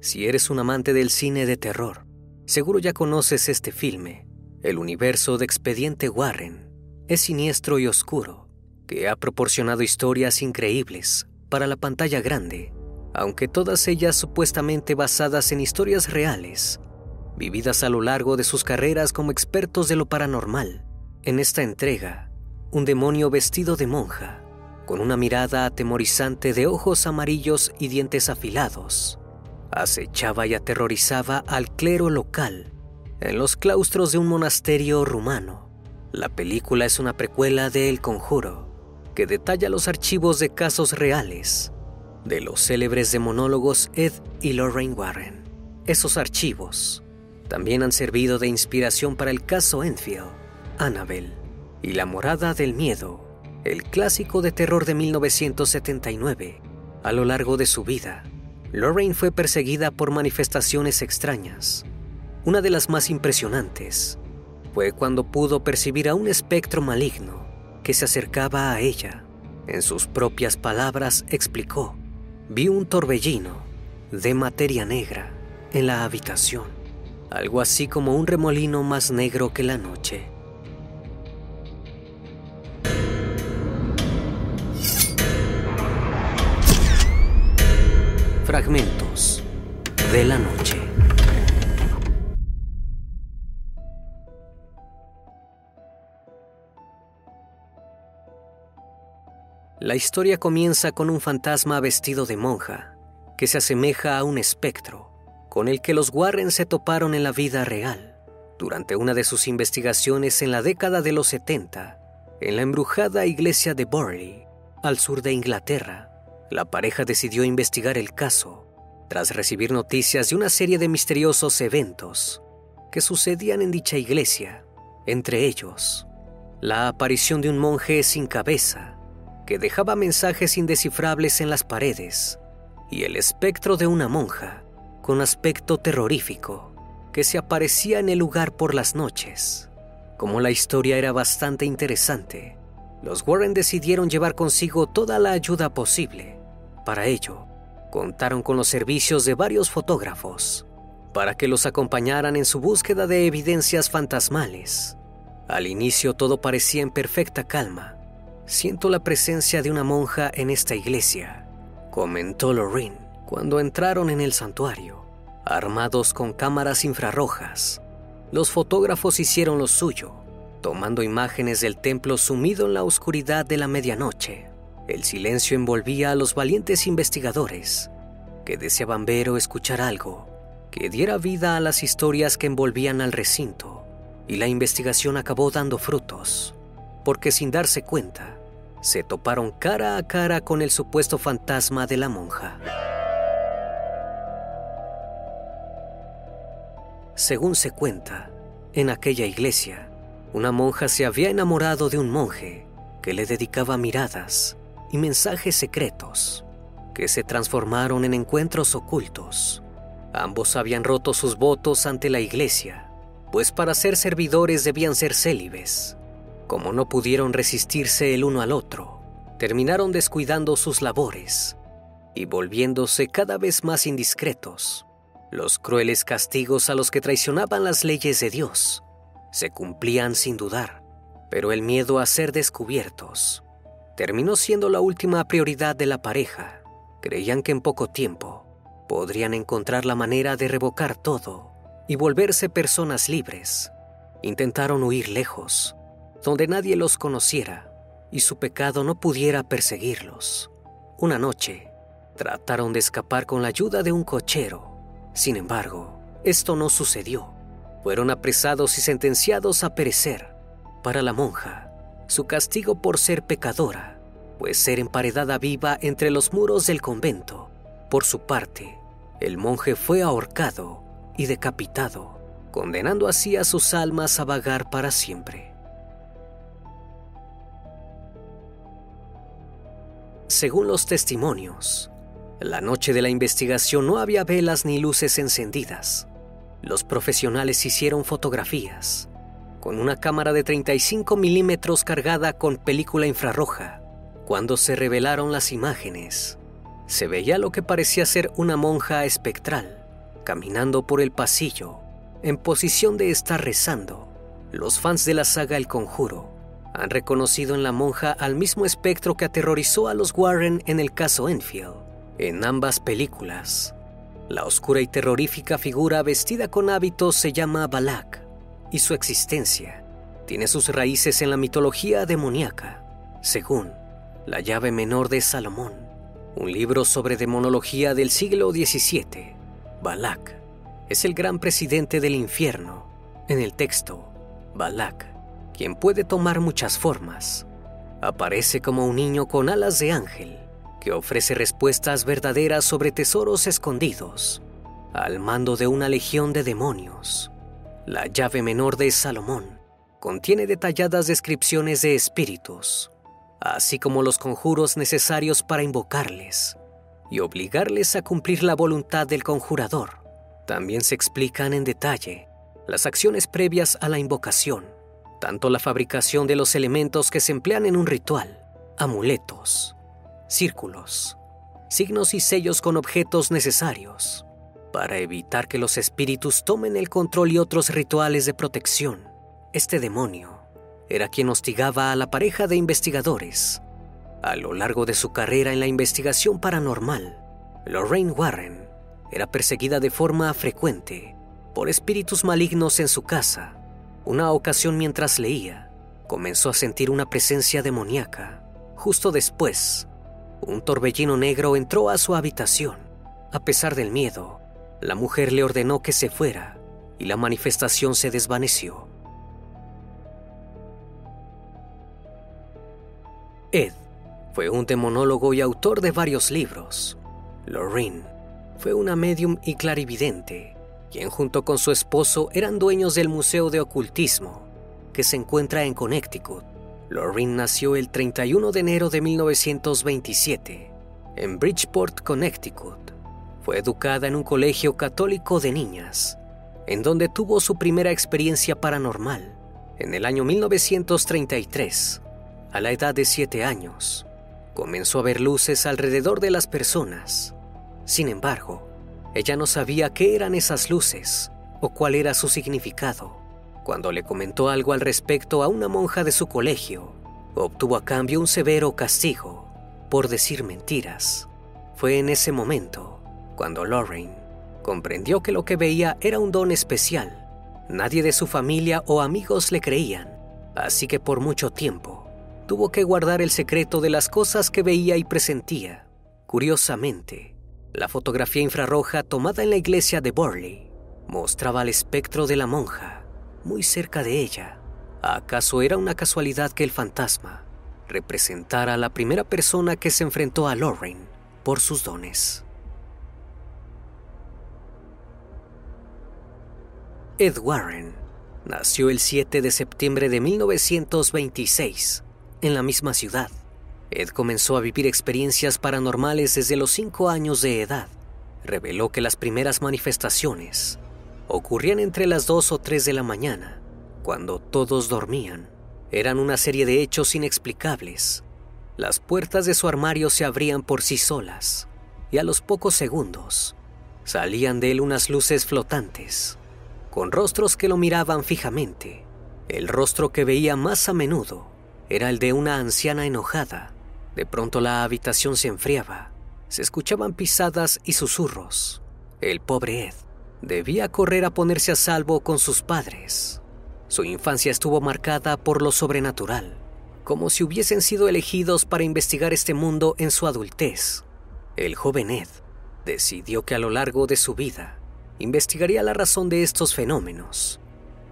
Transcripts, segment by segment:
Si eres un amante del cine de terror, seguro ya conoces este filme. El universo de Expediente Warren es siniestro y oscuro, que ha proporcionado historias increíbles para la pantalla grande, aunque todas ellas supuestamente basadas en historias reales, vividas a lo largo de sus carreras como expertos de lo paranormal. En esta entrega, un demonio vestido de monja, con una mirada atemorizante de ojos amarillos y dientes afilados, acechaba y aterrorizaba al clero local en los claustros de un monasterio rumano. La película es una precuela de El Conjuro, que detalla los archivos de casos reales de los célebres demonólogos Ed y Lorraine Warren. Esos archivos también han servido de inspiración para el caso Enfield, Annabelle y La Morada del Miedo, el clásico de terror de 1979. A lo largo de su vida, Lorraine fue perseguida por manifestaciones extrañas. Una de las más impresionantes fue cuando pudo percibir a un espectro maligno que se acercaba a ella. En sus propias palabras explicó, vi un torbellino de materia negra en la habitación, algo así como un remolino más negro que la noche. Fragmentos de la noche. La historia comienza con un fantasma vestido de monja, que se asemeja a un espectro, con el que los Warren se toparon en la vida real, durante una de sus investigaciones en la década de los 70, en la embrujada iglesia de Borley, al sur de Inglaterra. La pareja decidió investigar el caso tras recibir noticias de una serie de misteriosos eventos que sucedían en dicha iglesia, entre ellos la aparición de un monje sin cabeza que dejaba mensajes indescifrables en las paredes y el espectro de una monja con aspecto terrorífico que se aparecía en el lugar por las noches. Como la historia era bastante interesante, los Warren decidieron llevar consigo toda la ayuda posible para ello, contaron con los servicios de varios fotógrafos para que los acompañaran en su búsqueda de evidencias fantasmales. Al inicio todo parecía en perfecta calma. Siento la presencia de una monja en esta iglesia, comentó Lorraine cuando entraron en el santuario, armados con cámaras infrarrojas. Los fotógrafos hicieron lo suyo, tomando imágenes del templo sumido en la oscuridad de la medianoche. El silencio envolvía a los valientes investigadores, que deseaban ver o escuchar algo que diera vida a las historias que envolvían al recinto, y la investigación acabó dando frutos, porque sin darse cuenta, se toparon cara a cara con el supuesto fantasma de la monja. Según se cuenta, en aquella iglesia, una monja se había enamorado de un monje que le dedicaba miradas y mensajes secretos que se transformaron en encuentros ocultos. Ambos habían roto sus votos ante la iglesia, pues para ser servidores debían ser célibes. Como no pudieron resistirse el uno al otro, terminaron descuidando sus labores y volviéndose cada vez más indiscretos. Los crueles castigos a los que traicionaban las leyes de Dios se cumplían sin dudar, pero el miedo a ser descubiertos terminó siendo la última prioridad de la pareja. Creían que en poco tiempo podrían encontrar la manera de revocar todo y volverse personas libres. Intentaron huir lejos, donde nadie los conociera y su pecado no pudiera perseguirlos. Una noche, trataron de escapar con la ayuda de un cochero. Sin embargo, esto no sucedió. Fueron apresados y sentenciados a perecer. Para la monja, su castigo por ser pecadora, pues ser emparedada viva entre los muros del convento. Por su parte, el monje fue ahorcado y decapitado, condenando así a sus almas a vagar para siempre. Según los testimonios, la noche de la investigación no había velas ni luces encendidas. Los profesionales hicieron fotografías, con una cámara de 35 milímetros cargada con película infrarroja. Cuando se revelaron las imágenes, se veía lo que parecía ser una monja espectral, caminando por el pasillo, en posición de estar rezando. Los fans de la saga El Conjuro han reconocido en la monja al mismo espectro que aterrorizó a los Warren en el caso Enfield. En ambas películas, la oscura y terrorífica figura vestida con hábitos se llama Balak y su existencia tiene sus raíces en la mitología demoníaca, según La llave menor de Salomón, un libro sobre demonología del siglo XVII. Balak es el gran presidente del infierno. En el texto, Balak quien puede tomar muchas formas. Aparece como un niño con alas de ángel, que ofrece respuestas verdaderas sobre tesoros escondidos, al mando de una legión de demonios. La llave menor de Salomón contiene detalladas descripciones de espíritus, así como los conjuros necesarios para invocarles y obligarles a cumplir la voluntad del conjurador. También se explican en detalle las acciones previas a la invocación tanto la fabricación de los elementos que se emplean en un ritual, amuletos, círculos, signos y sellos con objetos necesarios, para evitar que los espíritus tomen el control y otros rituales de protección. Este demonio era quien hostigaba a la pareja de investigadores. A lo largo de su carrera en la investigación paranormal, Lorraine Warren era perseguida de forma frecuente por espíritus malignos en su casa una ocasión mientras leía, comenzó a sentir una presencia demoníaca. Justo después, un torbellino negro entró a su habitación. A pesar del miedo, la mujer le ordenó que se fuera y la manifestación se desvaneció. Ed fue un demonólogo y autor de varios libros. Lorraine fue una medium y clarividente quien junto con su esposo eran dueños del Museo de Ocultismo, que se encuentra en Connecticut. Lorraine nació el 31 de enero de 1927 en Bridgeport, Connecticut. Fue educada en un colegio católico de niñas, en donde tuvo su primera experiencia paranormal en el año 1933. A la edad de 7 años, comenzó a ver luces alrededor de las personas. Sin embargo, ella no sabía qué eran esas luces o cuál era su significado. Cuando le comentó algo al respecto a una monja de su colegio, obtuvo a cambio un severo castigo por decir mentiras. Fue en ese momento cuando Lorraine comprendió que lo que veía era un don especial. Nadie de su familia o amigos le creían, así que por mucho tiempo tuvo que guardar el secreto de las cosas que veía y presentía. Curiosamente, la fotografía infrarroja tomada en la iglesia de Burley mostraba el espectro de la monja muy cerca de ella. ¿Acaso era una casualidad que el fantasma representara a la primera persona que se enfrentó a Lorraine por sus dones? Ed Warren nació el 7 de septiembre de 1926 en la misma ciudad. Ed comenzó a vivir experiencias paranormales desde los 5 años de edad. Reveló que las primeras manifestaciones ocurrían entre las 2 o 3 de la mañana, cuando todos dormían. Eran una serie de hechos inexplicables. Las puertas de su armario se abrían por sí solas y a los pocos segundos salían de él unas luces flotantes, con rostros que lo miraban fijamente. El rostro que veía más a menudo era el de una anciana enojada de pronto la habitación se enfriaba. Se escuchaban pisadas y susurros. El pobre Ed debía correr a ponerse a salvo con sus padres. Su infancia estuvo marcada por lo sobrenatural, como si hubiesen sido elegidos para investigar este mundo en su adultez. El joven Ed decidió que a lo largo de su vida investigaría la razón de estos fenómenos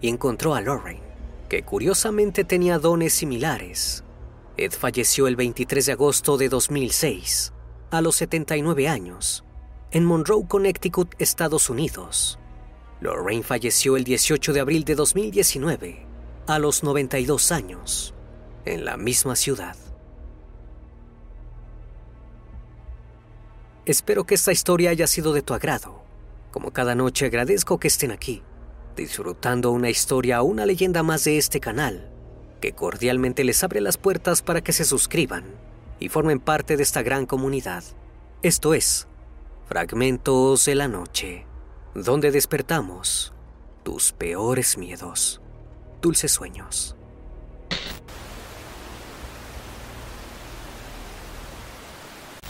y encontró a Lorraine, que curiosamente tenía dones similares Ed falleció el 23 de agosto de 2006, a los 79 años, en Monroe, Connecticut, Estados Unidos. Lorraine falleció el 18 de abril de 2019, a los 92 años, en la misma ciudad. Espero que esta historia haya sido de tu agrado. Como cada noche agradezco que estén aquí, disfrutando una historia o una leyenda más de este canal que cordialmente les abre las puertas para que se suscriban y formen parte de esta gran comunidad. Esto es Fragmentos de la Noche. donde despertamos tus peores miedos. Dulces sueños.